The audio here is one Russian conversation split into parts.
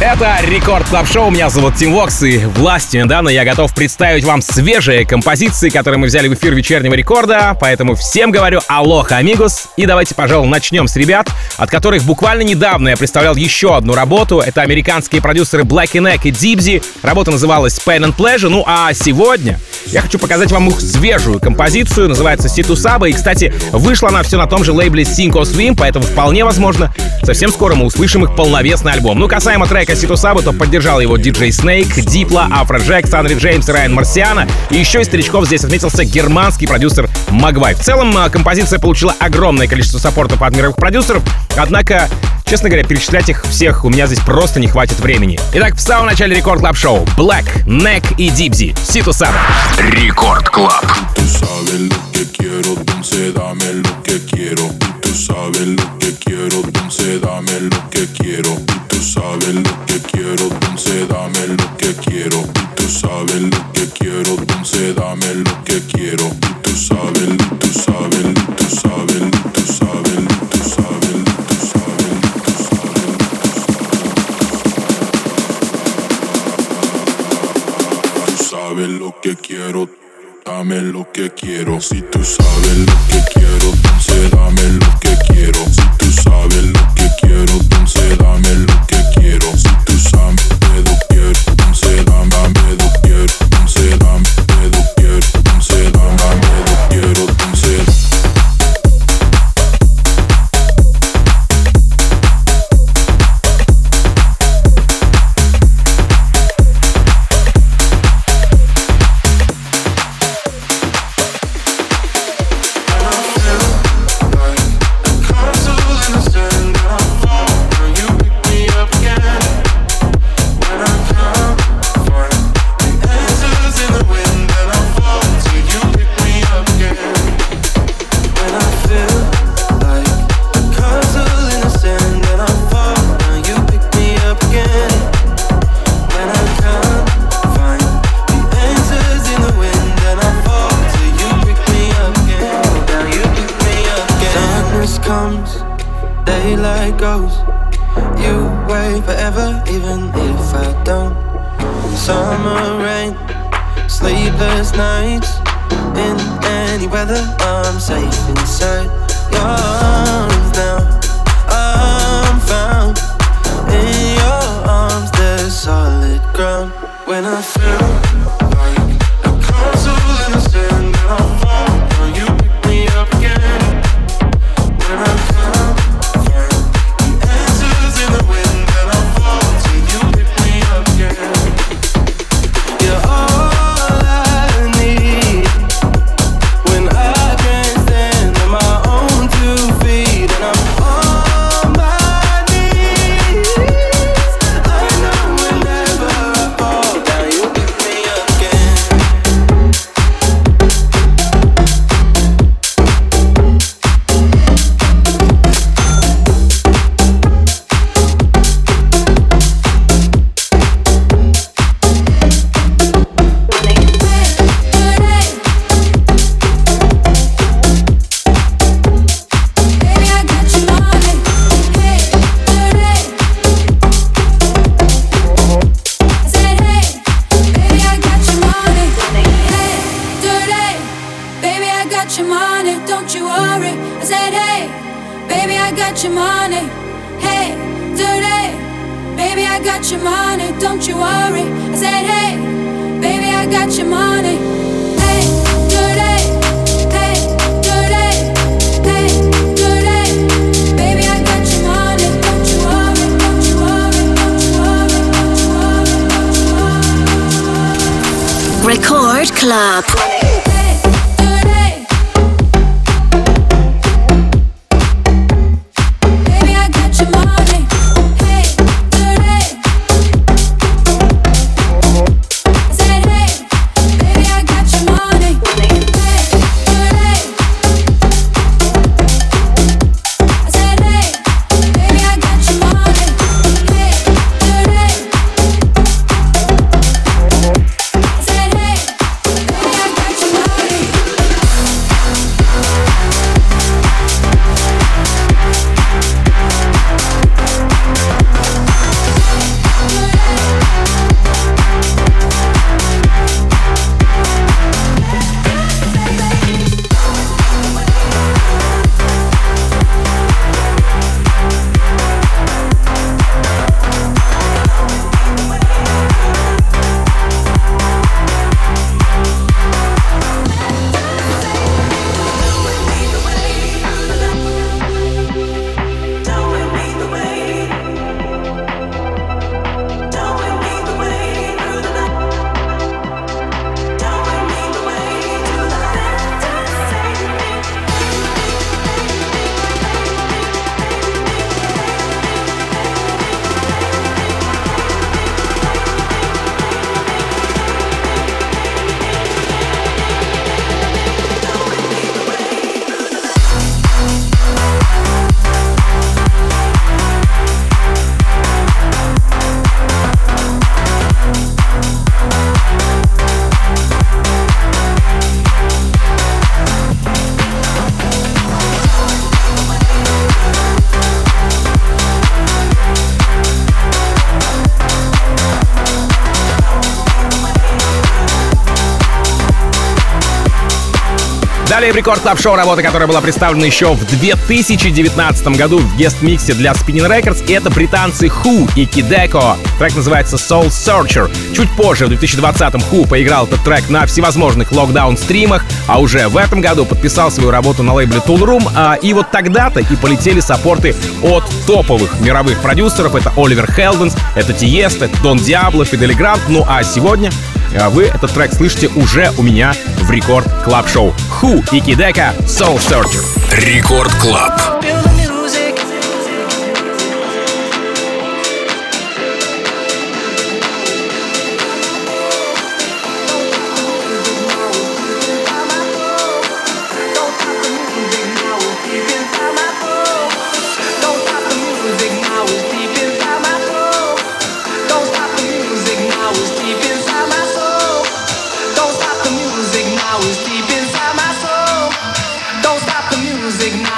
Это Record Club Show. Меня зовут Tim Vox, и властью данной я готов представить вам свежие композиции, которые мы взяли в эфир вечернего рекорда. Поэтому всем говорю aloha, amigos. И давайте, пожалуй, начнем с ребят, от которых буквально недавно я представлял еще одну работу. Это американские продюсеры Black Neck и Dibsy. Работа называлась Pain and Pleasure. Ну а сегодня я хочу показать вам их свежую композицию. Называется Ситусаба. И, кстати, вышла она все на том же лейбле Sink or Swim, поэтому вполне возможно, совсем скоро мы услышим их полновесный альбом. Ну, касаемо трека трека Ситусабы, то поддержал его DJ Snake, Diplo, Afrojack, Sunnery James, Ryan Marciano. И еще из старичков здесь отметился германский продюсер Moguai. В целом, а, композиция получила огромное количество support ов от мировых продюсеров, однако Честно говоря, перечислять их всех у меня здесь просто не хватит времени. Итак, в самом начале Record Club Show Black, Neck и Дибзи. Ситу Саба. Рекорд Клаб. sabes lo que quiero, entonces dame lo que quiero. Y tú sabes lo que quiero, entonces dame lo que quiero. Y tú sabes lo que quiero, entonces dame lo que quiero. Y tú sabes, tú sabes, tú sabes, tú sabes, tú sabes, tú sabes, tú sabes lo que quiero. Dame lo que quiero, si tú sabes lo que quiero, dame lo que quiero. Si tú sabes lo que quiero, entonces dame lo que Далее в Record Club Show работа, которая была представлена еще в 2019 году в guest-миксе для Spinnin' Records. И это британцы Who и Kideko. Трек называется Soul Searcher. Чуть позже, в 2020-м, Who поиграл этот трек на всевозможных локдаун-стримах, а уже в этом году подписал свою работу на лейбле Toolroom. А, и вот тогда-то и полетели support ы от топовых мировых продюсеров. Это Oliver Heldens, это Tiësto, это Don Diablo, Fedde Le Grand. Ну а сегодня а вы этот трек слышите уже у меня в Record Club Show. Who и Kideko Soul Searcher. Record Club.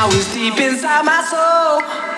now is deep inside my soul.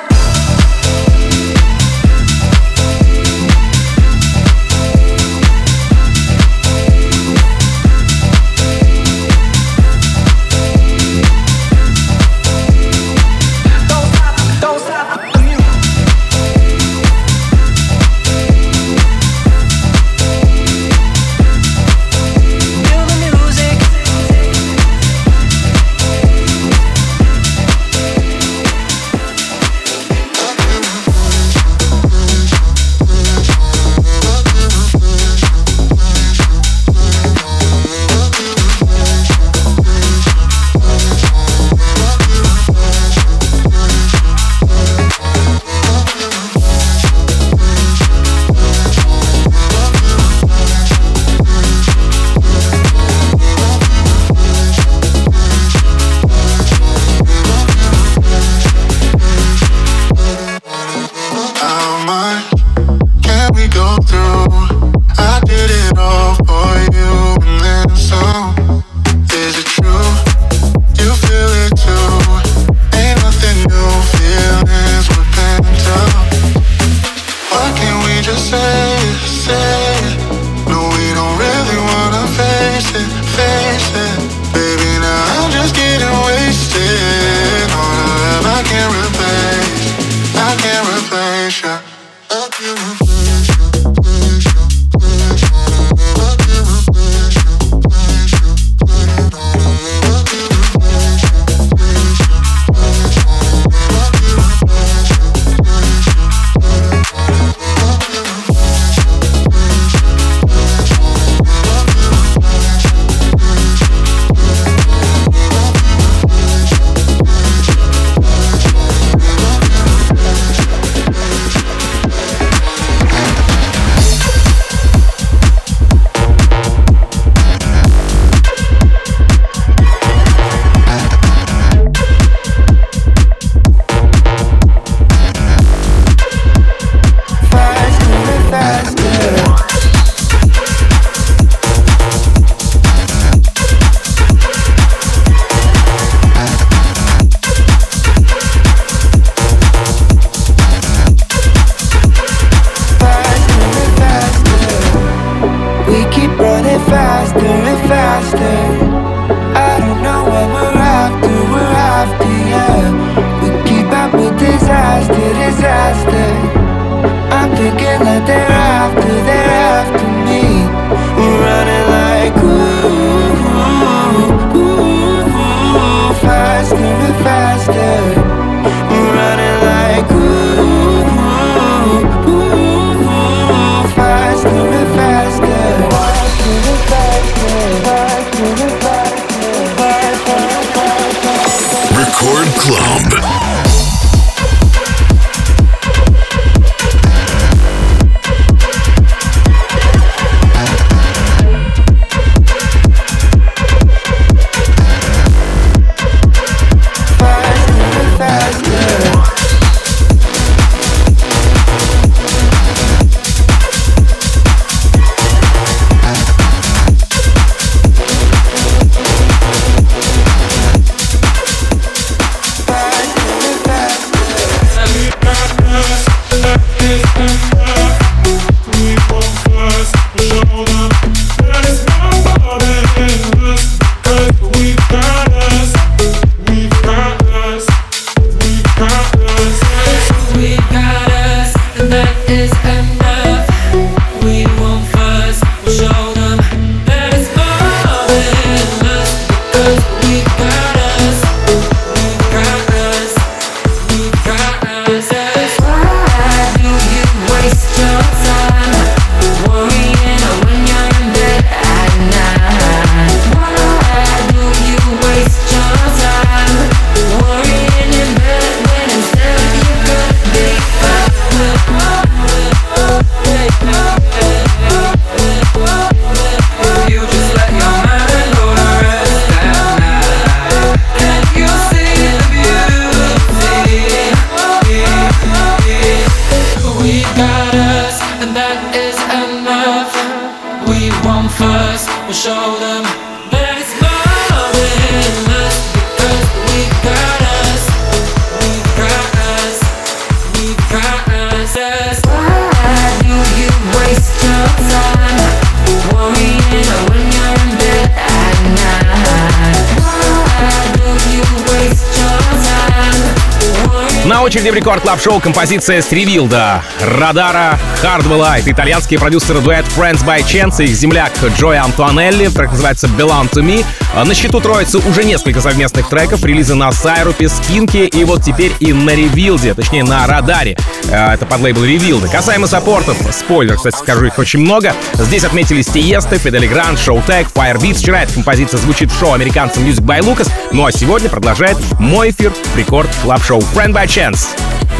Record Club Show композиция с Revealed Radar Хардвелла. Это итальянские продюсеры дуэт Friends by Chance и их земляк Джой Антуанелли. Трек называется Belong to Me. На счету троицы уже несколько совместных треков, релизы на Cyrup е, Skink е и вот теперь и на Revealed е, точнее на Radar е. Э, это под лейбл Revealed а. Касаемо support ов, спойлер, кстати, скажу, их очень много. Здесь отметились Tiësto, Fedde Le Grand, Showtek, Firebeats. Вчера эта композиция звучит в шоу американцам Music by Lucas, ну а сегодня продолжает мой эфир Record Club Show Friends by Chance.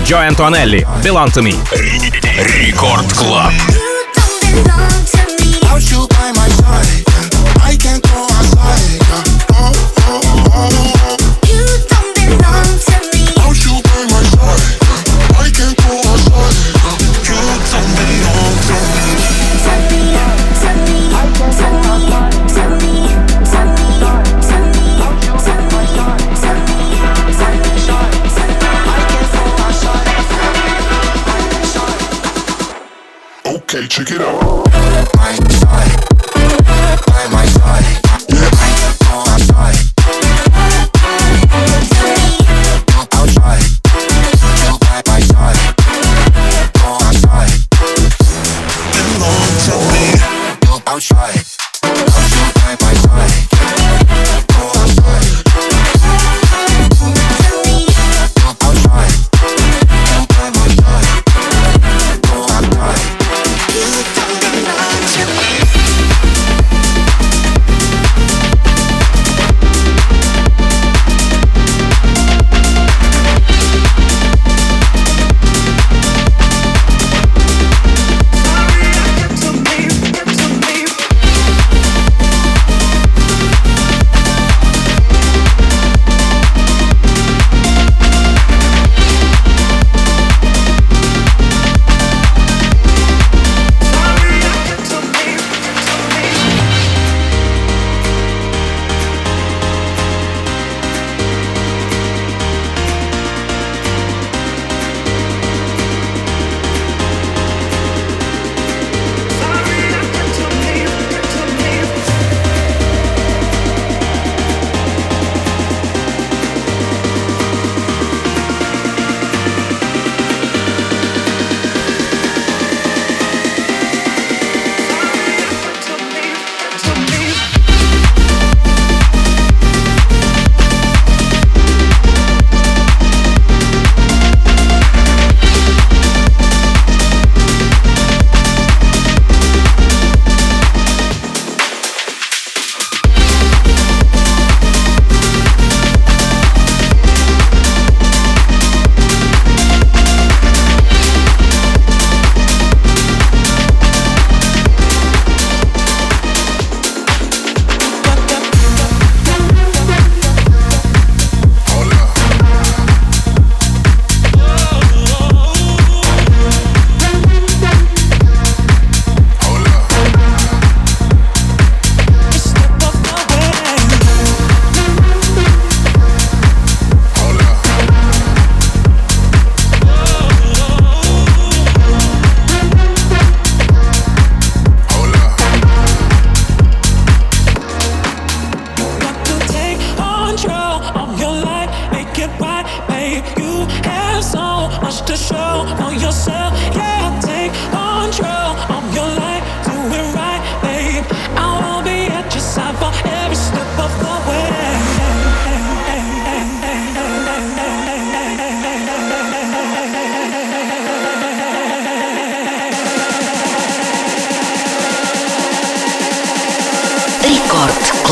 Джо Антуанелли, Belong to Me. Рекорд Клаб. I can't go outside. Oh, oh, oh. You check it out.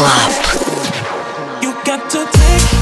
club. You got to take.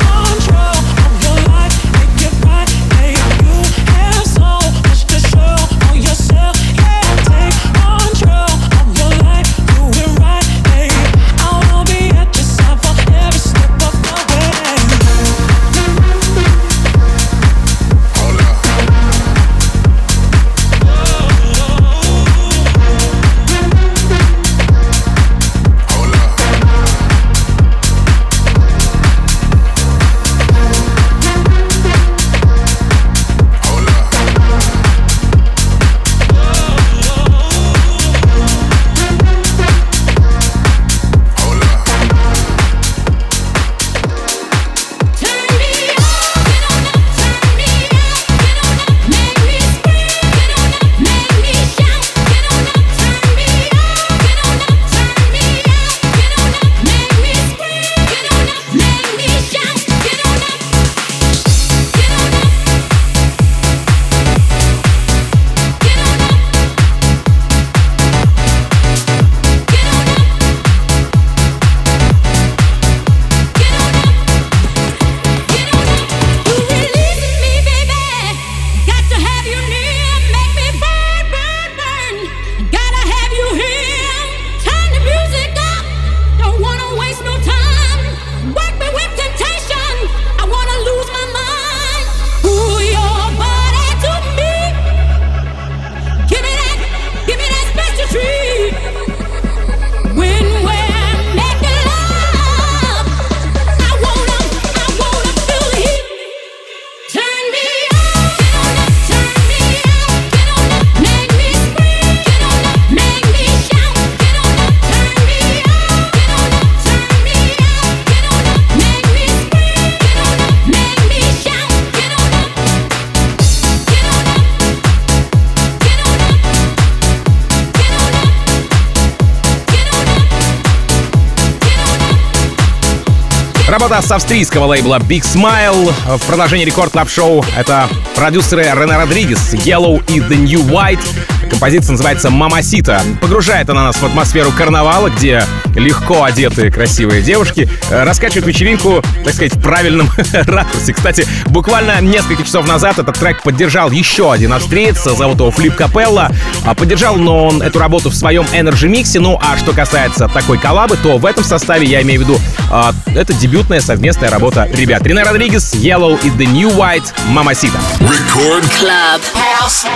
Работа с австрийского лейбла Big Smile. В продолжении рекорд клаб шоу это продюсеры Рене Родригес, Yellow и The New White. Композиция называется «Мамасита». Погружает она нас в атмосферу карнавала, где легко одетые красивые девушки э, раскачивают вечеринку, так сказать, в правильном ракурсе. Кстати, буквально несколько часов назад этот трек поддержал еще один австриец, зовут его Флип Капелла. А Поддержал но он эту работу в своем Energy миксе. Ну а что касается такой коллабы, то в этом составе я имею в виду а, это дебютная совместная работа ребят. Рене Родригес, Yellow и The New White, Мамасита. Рекорд Club House.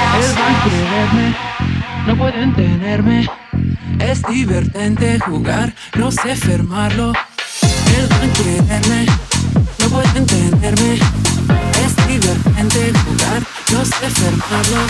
No pueden tenerme. Es divertente jugar, no sé fermarlo. A quererme, no pueden tenerme. Es divertente jugar, no sé fermarlo.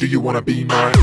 Do you wanna be mine?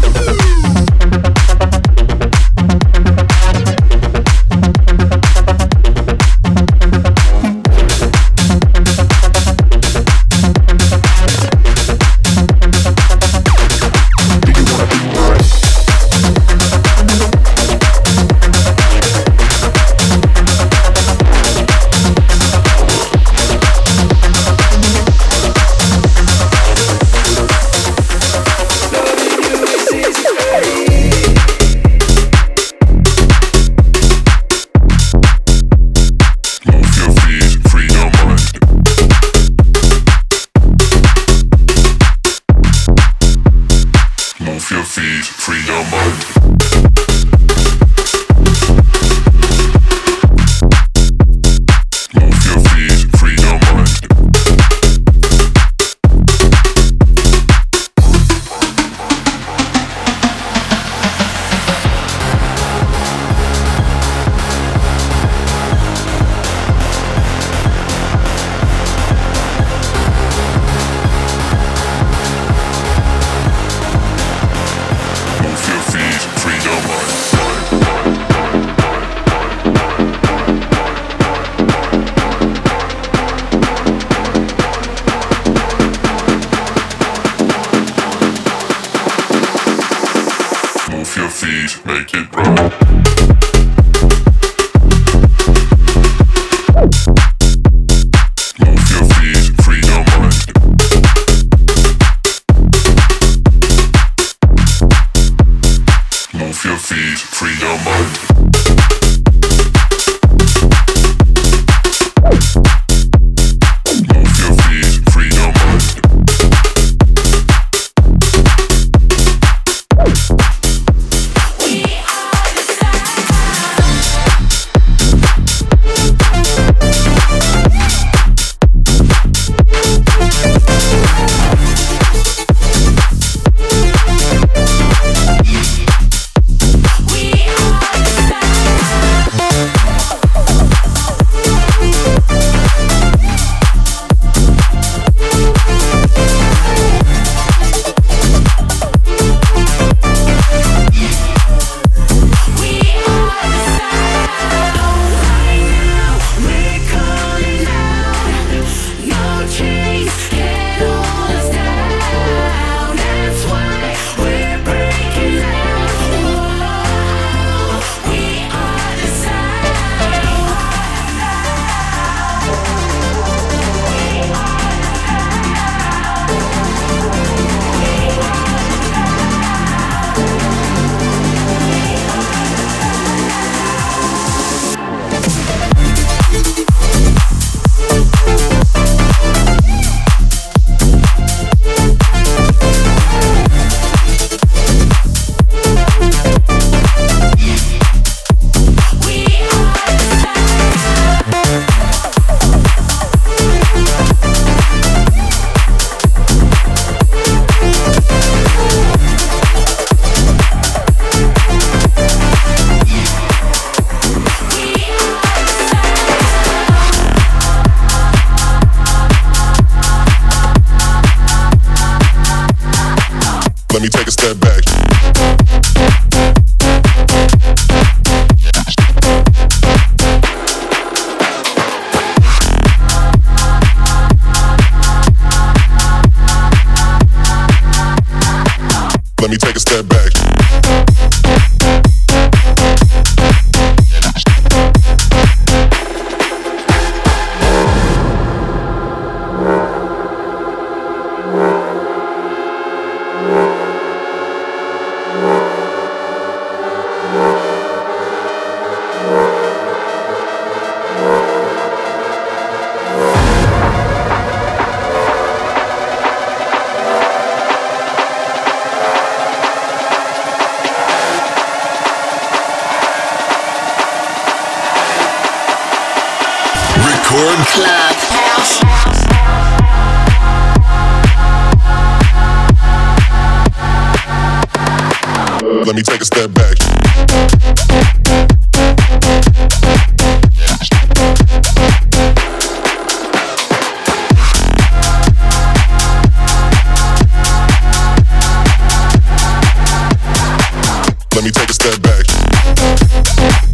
me take a step back.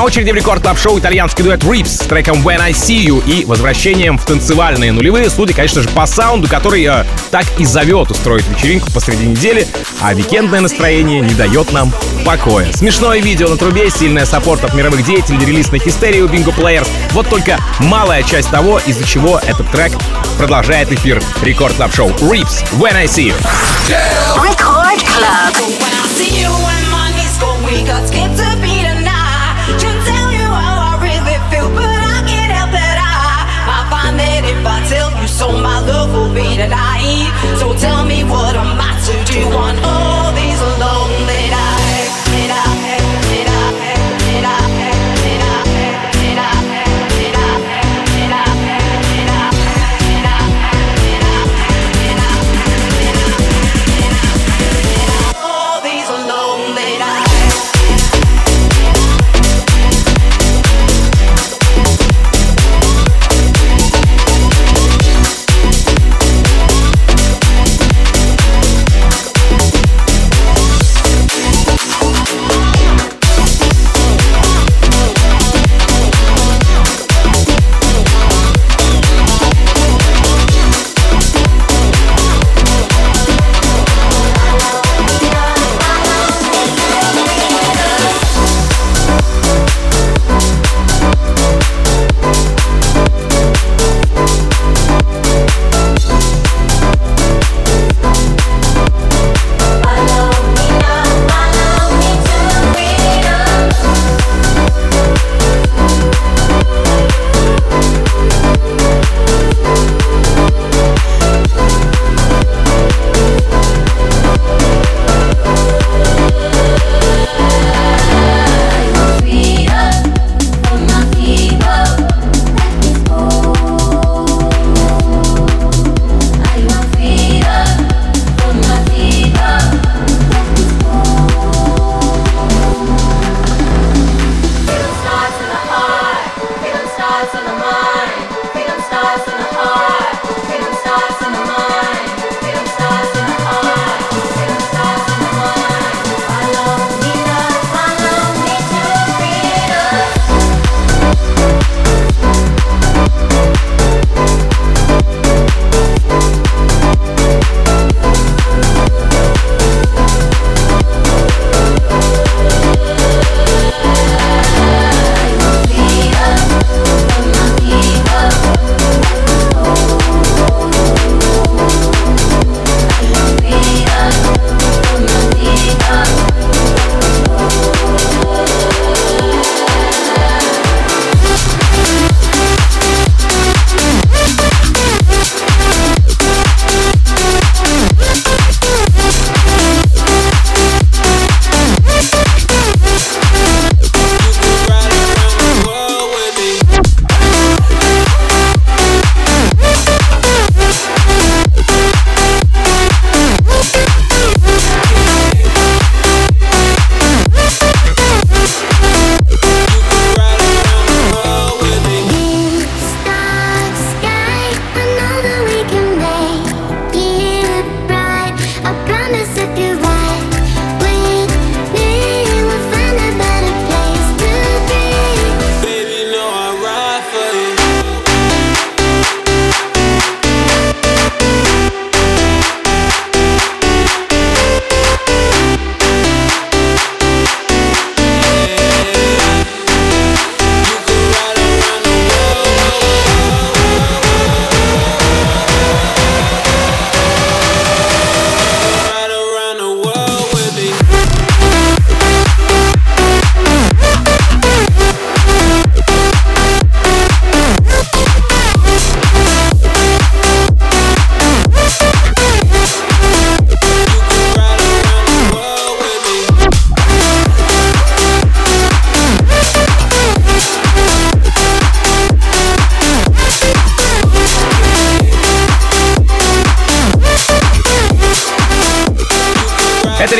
На очереди в рекорд топ шоу итальянский дуэт Rips с треком When I See You и возвращением в танцевальные нулевые, судя, конечно же, по саунду, который э, так и зовет устроить вечеринку посреди недели, а уикендное настроение не дает нам покоя. Смешное видео на трубе, сильная саппорт от мировых деятелей, релиз на Хистерию Bingo Players. Вот только малая часть того, из-за чего этот трек продолжает эфир рекорд топ шоу Rips When I See You. do you want eyes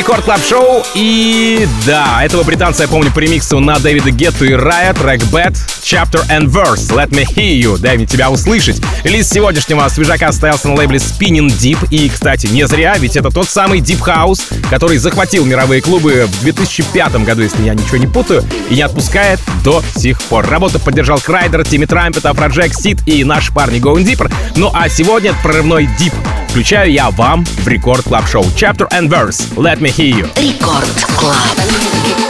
Record Club Show. И да, этого британца я помню по ремиксу на Дэвида Гетту и Рая, трек Bad, Chapter and Verse, Let Me Hear You, дай мне тебя услышать. Релиз сегодняшнего свежака состоялся на лейбле Spinnin' Deep. И, кстати, не зря, ведь это тот самый Deep House, который захватил мировые клубы в 2005 году, если я ничего не путаю, и не отпускает до сих пор. Работу поддержал Kryder, Timmy Trumpet, Afrojack, Сид и наши парни Going Deeper. Ну а сегодня прорывной Deep. Включаю я вам в Рекорд Клаб Шоу. Chapter and Verse. Let me hear you. Рекорд Клаб.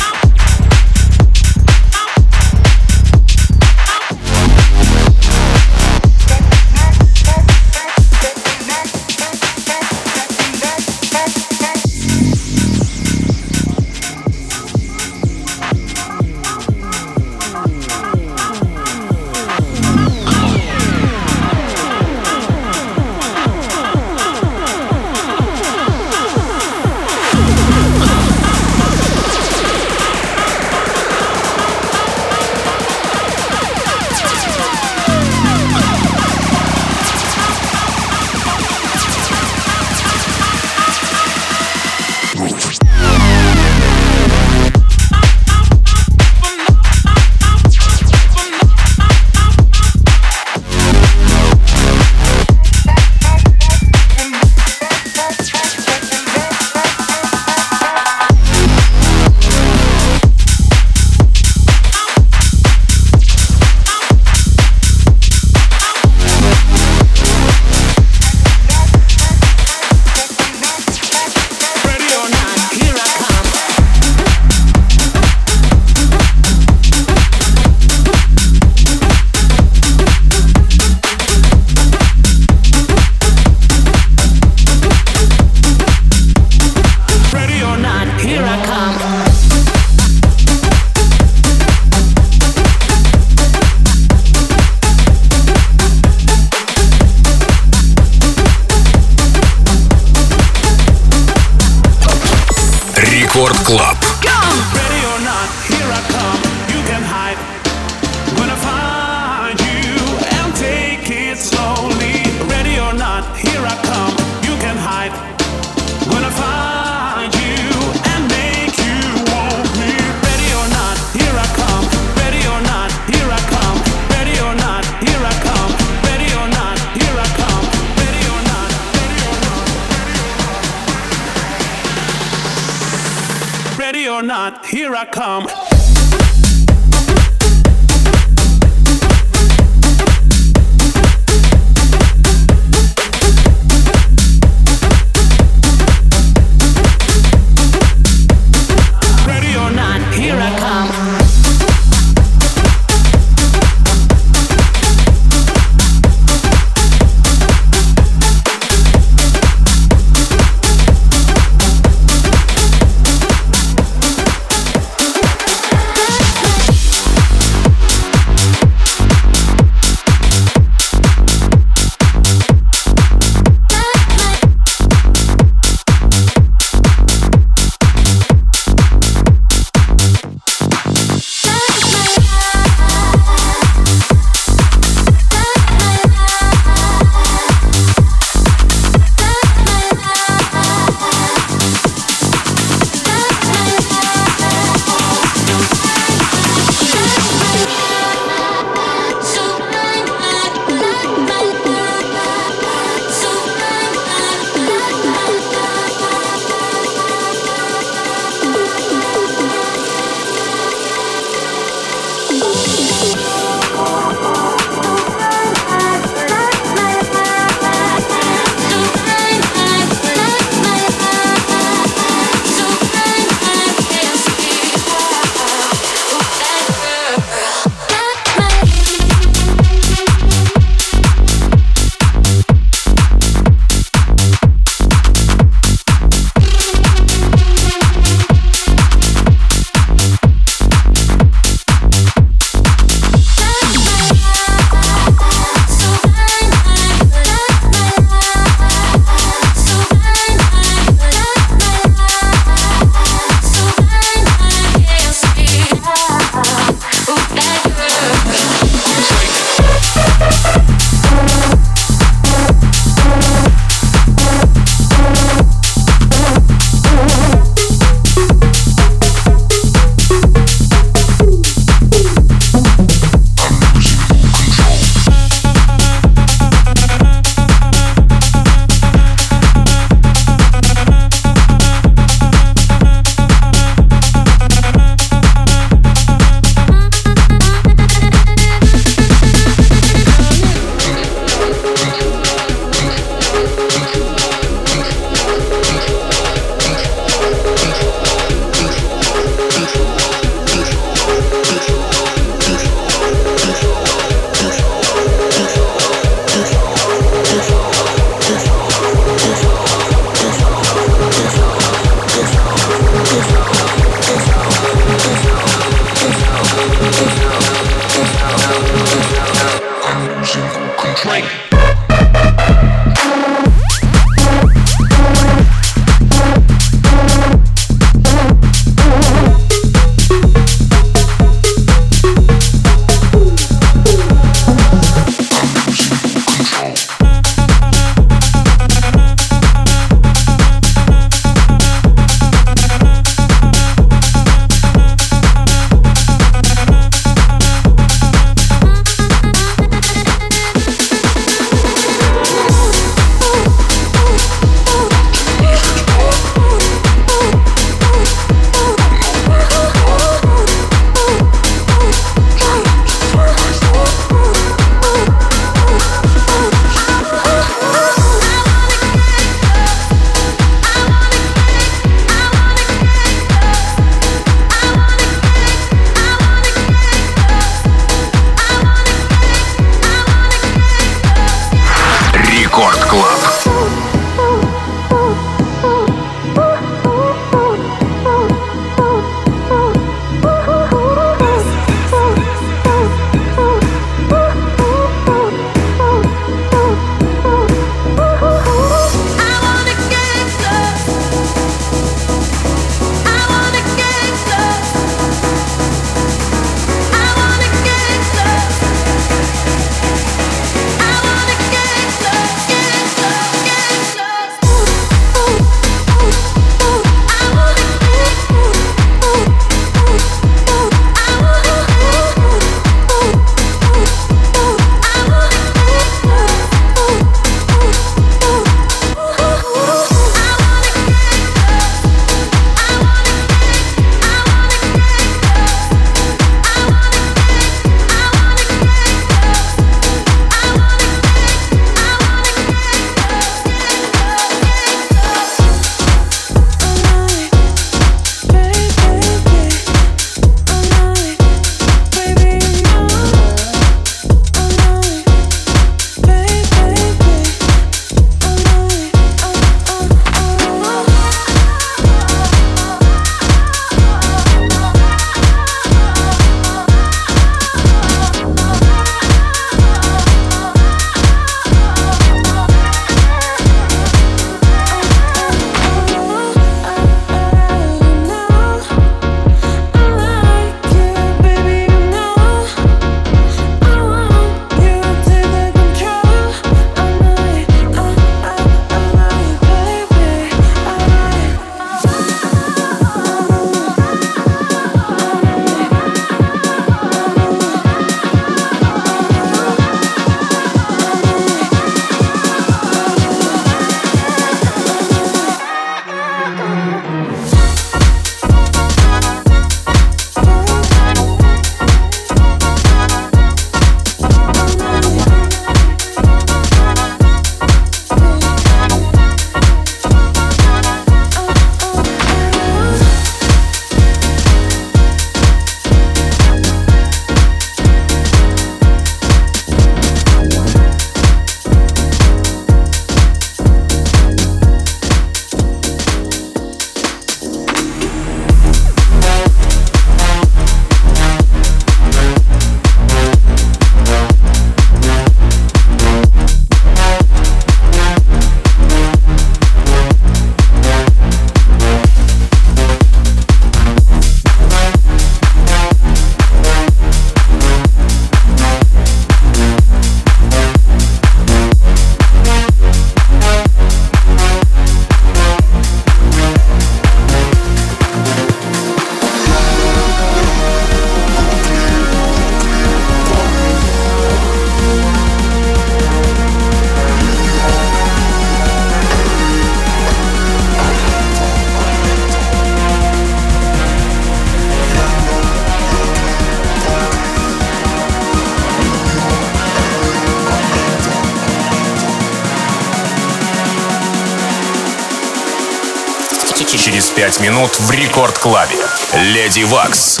Через пять минут в Рекорд Клабе. Леди Вакс.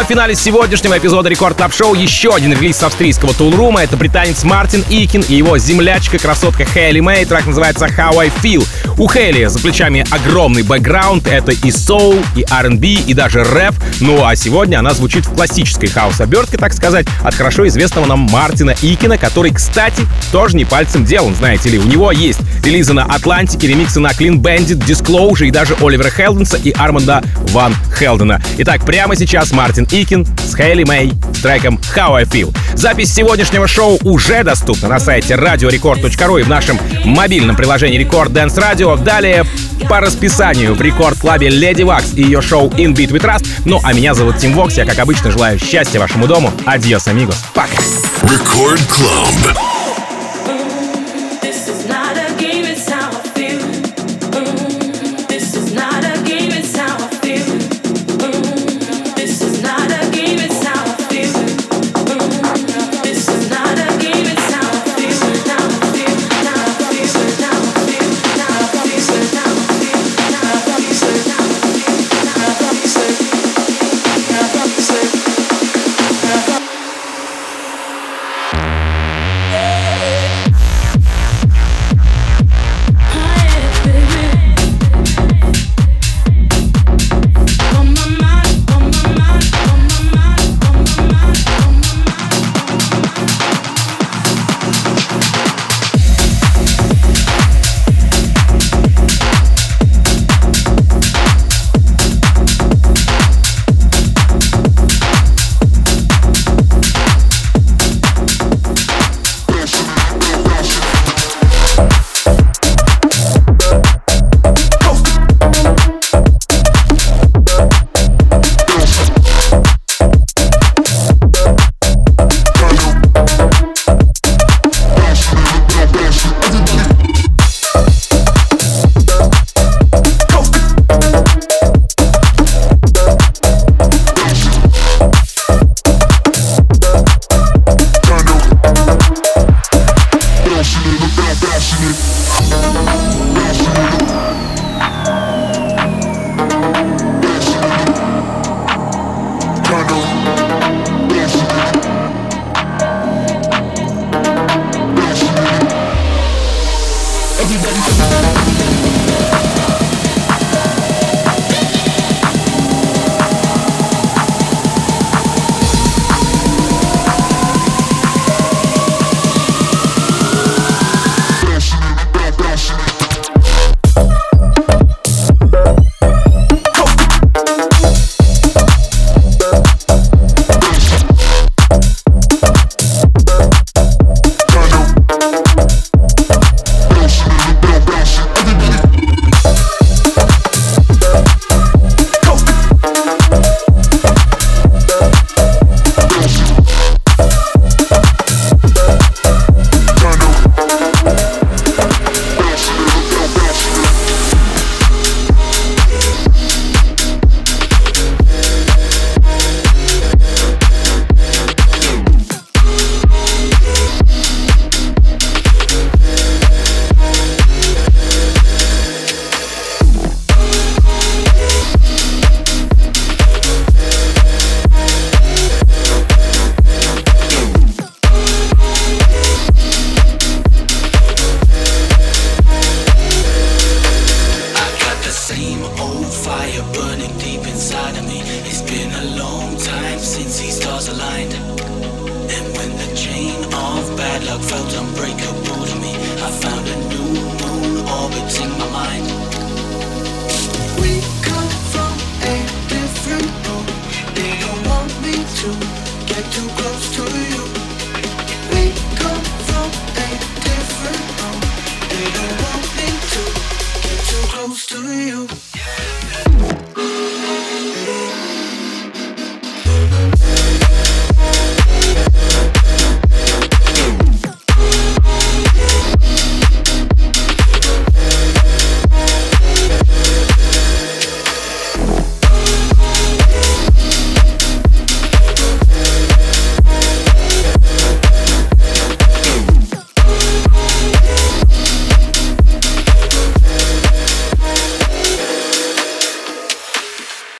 А в финале сегодняшнего эпизода Record Club Show еще один релиз с австрийского Toolroom а. Это британец Martin Ikin и его землячка, красотка Hayley May. Трек называется How I Feel. У Хейли за плечами огромный бэкграунд. Это и соул, и R&B, и даже рэп. Ну а сегодня она звучит в классической хаус-обертке, так сказать, от хорошо известного нам Мартина Икина, который, кстати, тоже не пальцем делан, знаете ли. У него есть релизы на Атлантике, ремиксы на Clean Bandit, Disclosure и даже Оливера Хелденса и Арманда Ван Хелдена. Итак, прямо сейчас Martin Ikin с Хейли Мэй треком How I Feel. Запись сегодняшнего шоу уже доступна на сайте radiorecord.ru и в нашем мобильном приложении Record Dance Radio. Далее по расписанию в Record Club е Lady Waks и ее шоу In Beat We Trust. Ну, а меня зовут Tim Vox. Я, как обычно, желаю счастья вашему дому. Adiós, amigos. Пока. Record Club.